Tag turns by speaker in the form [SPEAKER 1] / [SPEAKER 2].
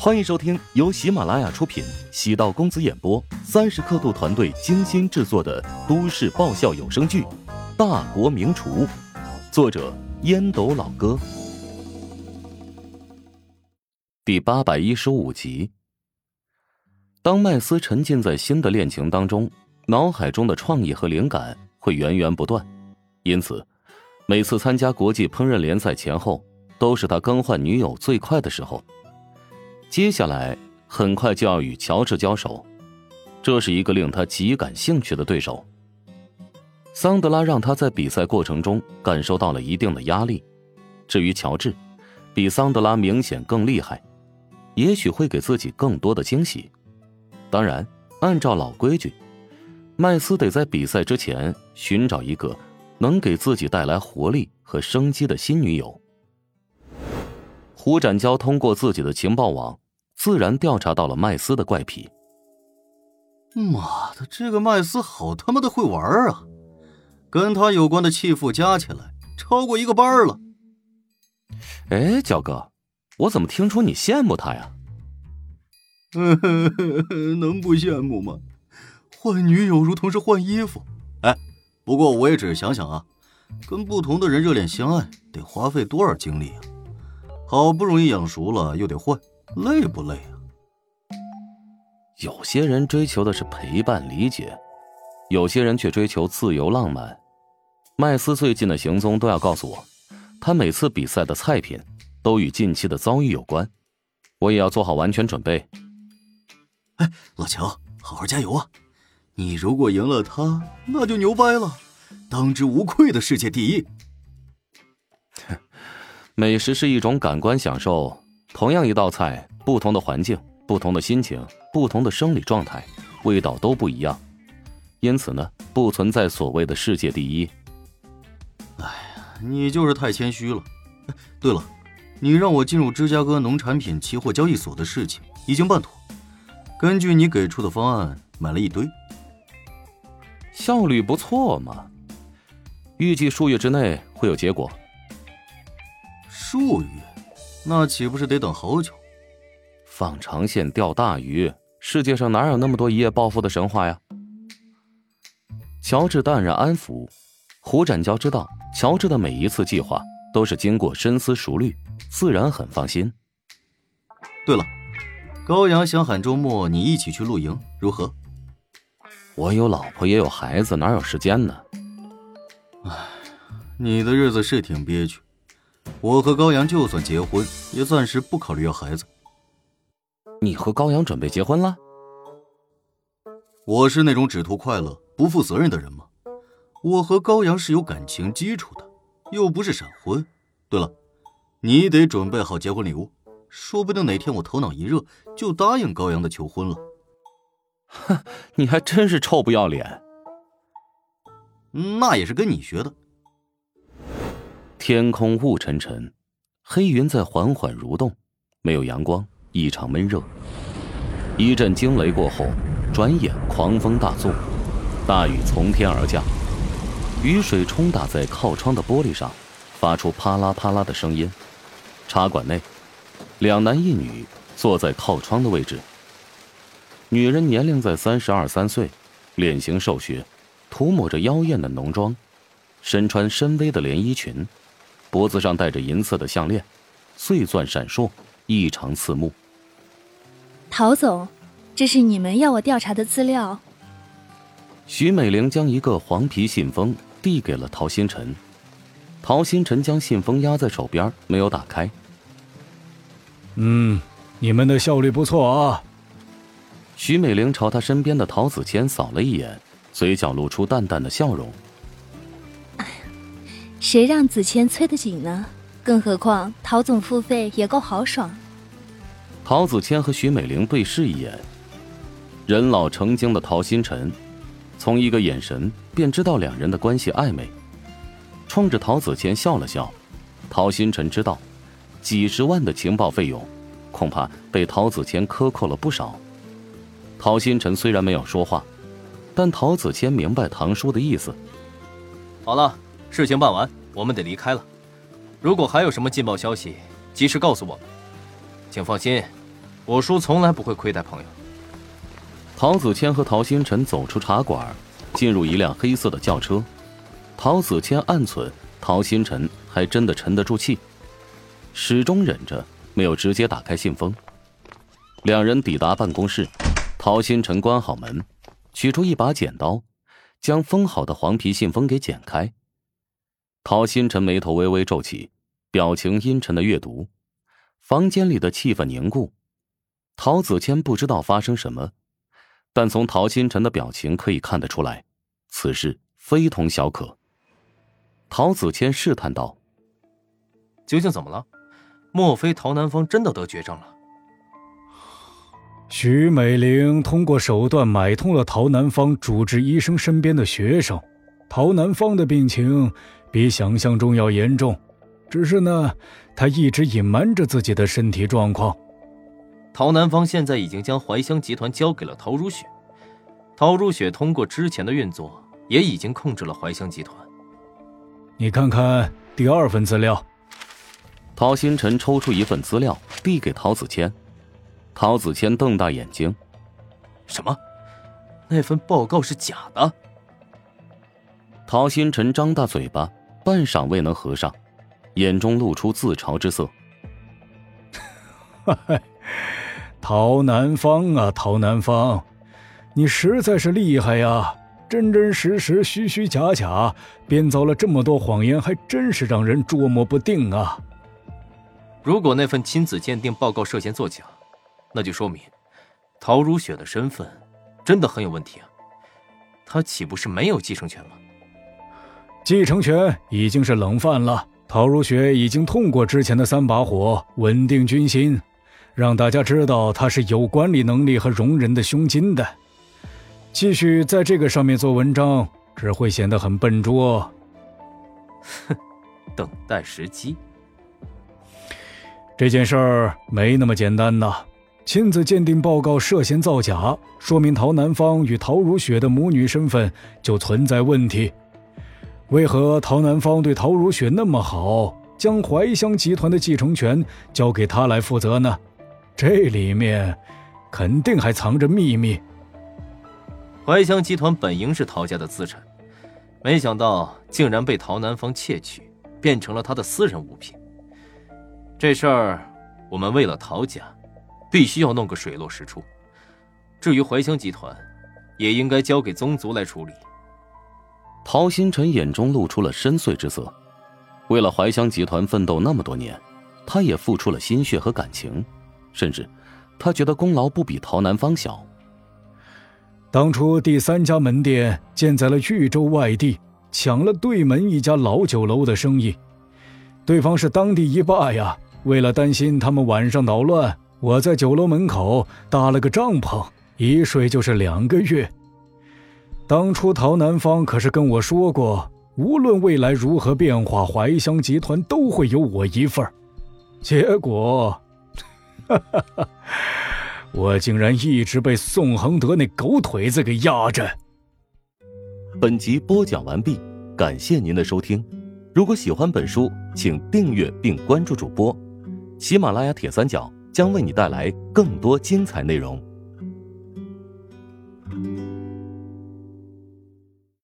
[SPEAKER 1] 欢迎收听由喜马拉雅出品、喜道公子演播、三十刻度团队精心制作的都市爆笑有声剧《大国名厨》，作者烟斗老哥，第八百一十五集。当麦斯沉浸在新的恋情当中，脑海中的创意和灵感会源源不断，因此，每次参加国际烹饪联赛前后，都是他更换女友最快的时候。接下来很快就要与乔治交手，这是一个令他极感兴趣的对手。桑德拉让他在比赛过程中感受到了一定的压力。至于乔治，比桑德拉明显更厉害，也许会给自己更多的惊喜。当然，按照老规矩，麦斯得在比赛之前寻找一个能给自己带来活力和生机的新女友。胡展娇通过自己的情报网，自然调查到了麦斯的怪癖。
[SPEAKER 2] 妈的，这个麦斯好他妈的会玩啊！跟他有关的弃妇加起来超过一个班了。
[SPEAKER 1] 哎，娇哥，我怎么听出你羡慕他呀？
[SPEAKER 2] 能不羡慕吗？换女友如同是换衣服。哎，不过我也只是想想啊，跟不同的人热恋相爱得花费多少精力啊！好不容易养熟了，又得换，累不累啊？
[SPEAKER 1] 有些人追求的是陪伴、理解，有些人却追求自由、浪漫。麦斯最近的行踪都要告诉我，他每次比赛的菜品都与近期的遭遇有关，我也要做好完全准备。
[SPEAKER 2] 哎，老乔，好好加油啊！你如果赢了他，那就牛掰了，当之无愧的世界第一。
[SPEAKER 1] 美食是一种感官享受，同样一道菜，不同的环境、不同的心情、不同的生理状态，味道都不一样。因此呢，不存在所谓的世界第一。
[SPEAKER 2] 哎呀，你就是太谦虚了。对了，你让我进入芝加哥农产品期货交易所的事情已经办妥，根据你给出的方案买了一堆，
[SPEAKER 1] 效率不错嘛。预计数月之内会有结果。
[SPEAKER 2] 数月，那岂不是得等好久？
[SPEAKER 1] 放长线钓大鱼，世界上哪有那么多一夜暴富的神话呀？乔治淡然安抚，胡展娇知道乔治的每一次计划都是经过深思熟虑，自然很放心。
[SPEAKER 2] 对了，高阳想喊周末你一起去露营，如何？
[SPEAKER 1] 我有老婆也有孩子，哪有时间呢？
[SPEAKER 2] 唉，你的日子是挺憋屈。我和高阳就算结婚，也暂时不考虑要孩子。
[SPEAKER 1] 你和高阳准备结婚了？
[SPEAKER 2] 我是那种只图快乐不负责任的人吗？我和高阳是有感情基础的，又不是闪婚。对了，你得准备好结婚礼物，说不定哪天我头脑一热就答应高阳的求婚了。
[SPEAKER 1] 哼，你还真是臭不要脸！
[SPEAKER 2] 那也是跟你学的。
[SPEAKER 1] 天空雾沉沉，黑云在缓缓蠕动，没有阳光，异常闷热。一阵惊雷过后，转眼狂风大作，大雨从天而降，雨水冲打在靠窗的玻璃上，发出啪啦啪啦的声音。茶馆内，两男一女坐在靠窗的位置。女人年龄在三十二三岁，脸型瘦削，涂抹着妖艳的浓妆，身穿深 V 的连衣裙。脖子上戴着银色的项链，碎钻闪烁，异常刺目。
[SPEAKER 3] 陶总，这是你们要我调查的资料。
[SPEAKER 1] 徐美玲将一个黄皮信封递给了陶星辰，陶星辰将信封压在手边，没有打开。
[SPEAKER 4] 嗯，你们的效率不错啊。
[SPEAKER 1] 徐美玲朝他身边的陶子谦扫了一眼，嘴角露出淡淡的笑容。
[SPEAKER 3] 谁让子谦催得紧呢？更何况陶总付费也够豪爽。
[SPEAKER 1] 陶子谦和徐美玲对视一眼，人老成精的陶星辰，从一个眼神便知道两人的关系暧昧，冲着陶子谦笑了笑。陶星辰知道，几十万的情报费用，恐怕被陶子谦克扣了不少。陶星辰虽然没有说话，但陶子谦明白唐叔的意思。
[SPEAKER 5] 好了。事情办完，我们得离开了。如果还有什么劲爆消息，及时告诉我们。请放心，我叔从来不会亏待朋友。
[SPEAKER 1] 陶子谦和陶星辰走出茶馆，进入一辆黑色的轿车。陶子谦暗忖，陶星辰还真的沉得住气，始终忍着没有直接打开信封。两人抵达办公室，陶星辰关好门，取出一把剪刀，将封好的黄皮信封给剪开。陶星辰眉头微微皱起，表情阴沉的阅读。房间里的气氛凝固。陶子谦不知道发生什么。但从陶星辰的表情可以看得出来，此事非同小可。陶子谦试探道：“
[SPEAKER 5] 究竟怎么了？莫非陶南方真的得绝症了？”
[SPEAKER 4] 徐美玲通过手段买通了陶南方主治医生身边的学生。陶南方的病情比想象中要严重，只是呢，他一直隐瞒着自己的身体状况。
[SPEAKER 5] 陶南方现在已经将怀香集团交给了陶如雪，陶如雪通过之前的运作，也已经控制了怀香集团。
[SPEAKER 4] 你看看第二份资料。
[SPEAKER 1] 陶星辰抽出一份资料递给陶子谦，陶子谦瞪大眼睛：“
[SPEAKER 5] 什么？那份报告是假的？”
[SPEAKER 1] 陶星辰张大嘴巴，半晌未能合上，眼中露出自嘲之色：“
[SPEAKER 4] 哈哈。”陶南方啊，陶南方，你实在是厉害呀！真真实实、虚虚假假，编造了这么多谎言，还真是让人捉摸不定啊！
[SPEAKER 5] 如果那份亲子鉴定报告涉嫌作假，那就说明陶如雪的身份真的很有问题啊！她岂不是没有继承权吗？
[SPEAKER 4] 继承权已经是冷饭了。陶如雪已经痛过之前的三把火，稳定军心。让大家知道她是有管理能力和容人的胸襟的，继续在这个上面做文章，只会显得很笨拙。
[SPEAKER 5] 哼，等待时机。
[SPEAKER 4] 这件事儿没那么简单呐！亲子鉴定报告涉嫌造假，说明陶南方与陶如雪的母女身份就存在问题。为何陶南方对陶如雪那么好，将怀香集团的继承权交给他来负责呢？这里面肯定还藏着秘密。
[SPEAKER 5] 怀香集团本应是陶家的资产，没想到竟然被陶南方窃取，变成了他的私人物品。这事儿，我们为了陶家，必须要弄个水落石出。至于怀香集团，也应该交给宗族来处理。
[SPEAKER 1] 陶星辰眼中露出了深邃之色，为了怀香集团奋斗那么多年，他也付出了心血和感情。甚至，他觉得功劳不比陶南方小。
[SPEAKER 4] 当初第三家门店建在了豫州外地，抢了对门一家老酒楼的生意，对方是当地一霸呀。为了担心他们晚上捣乱，我在酒楼门口搭了个帐篷，一睡就是两个月。当初陶南方可是跟我说过，无论未来如何变化，怀香集团都会有我一份结果。哈哈哈！我竟然一直被宋恒德那狗腿子给压着。
[SPEAKER 1] 本集播讲完毕，感谢您的收听。如果喜欢本书，请订阅并关注主播。喜马拉雅铁三角将为你带来更多精彩内容。